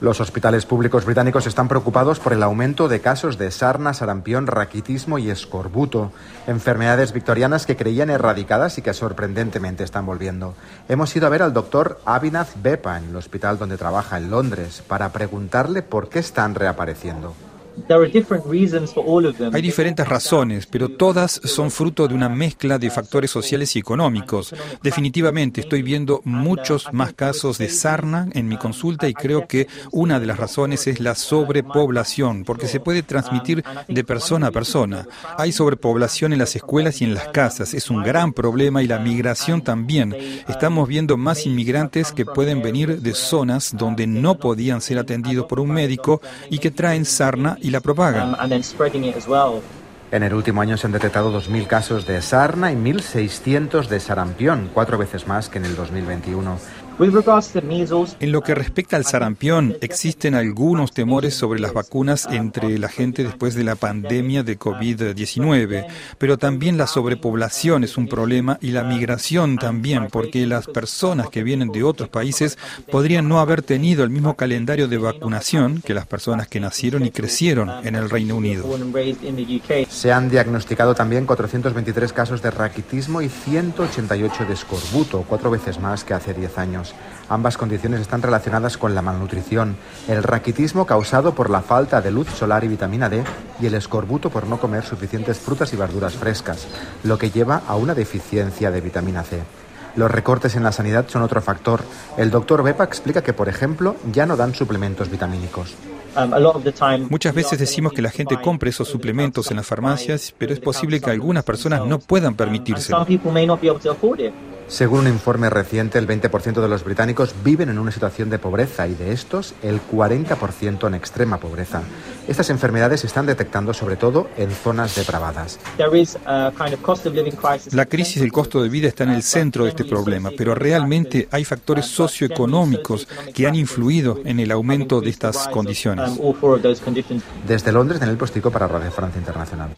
Los hospitales públicos británicos están preocupados por el aumento de casos de sarna, sarampión, raquitismo y escorbuto, enfermedades victorianas que creían erradicadas y que sorprendentemente están volviendo. Hemos ido a ver al doctor Abhinath Bepa en el hospital donde trabaja en Londres para preguntarle por qué están reapareciendo. Hay diferentes razones, pero todas son fruto de una mezcla de factores sociales y económicos. Definitivamente estoy viendo muchos más casos de sarna en mi consulta y creo que una de las razones es la sobrepoblación, porque se puede transmitir de persona a persona. Hay sobrepoblación en las escuelas y en las casas, es un gran problema y la migración también. Estamos viendo más inmigrantes que pueden venir de zonas donde no podían ser atendidos por un médico y que traen sarna la propagan. Um, en el último año se han detectado 2.000 casos de sarna y 1.600 de sarampión, cuatro veces más que en el 2021. En lo que respecta al sarampión, existen algunos temores sobre las vacunas entre la gente después de la pandemia de COVID-19, pero también la sobrepoblación es un problema y la migración también, porque las personas que vienen de otros países podrían no haber tenido el mismo calendario de vacunación que las personas que nacieron y crecieron en el Reino Unido. Se han diagnosticado también 423 casos de raquitismo y 188 de escorbuto, cuatro veces más que hace 10 años. Ambas condiciones están relacionadas con la malnutrición, el raquitismo causado por la falta de luz solar y vitamina D y el escorbuto por no comer suficientes frutas y verduras frescas, lo que lleva a una deficiencia de vitamina C. Los recortes en la sanidad son otro factor. El doctor Bepa explica que, por ejemplo, ya no dan suplementos vitamínicos. Um, Muchas veces decimos que la gente compre esos suplementos en las farmacias, pero es posible que algunas personas no puedan permitírselo. Según un informe reciente, el 20% de los británicos viven en una situación de pobreza y de estos el 40% en extrema pobreza. Estas enfermedades se están detectando sobre todo en zonas depravadas. La crisis del costo de vida está en el centro de este problema, pero realmente hay factores socioeconómicos que han influido en el aumento de estas condiciones. Desde Londres, en el Postico para Radio Francia Internacional.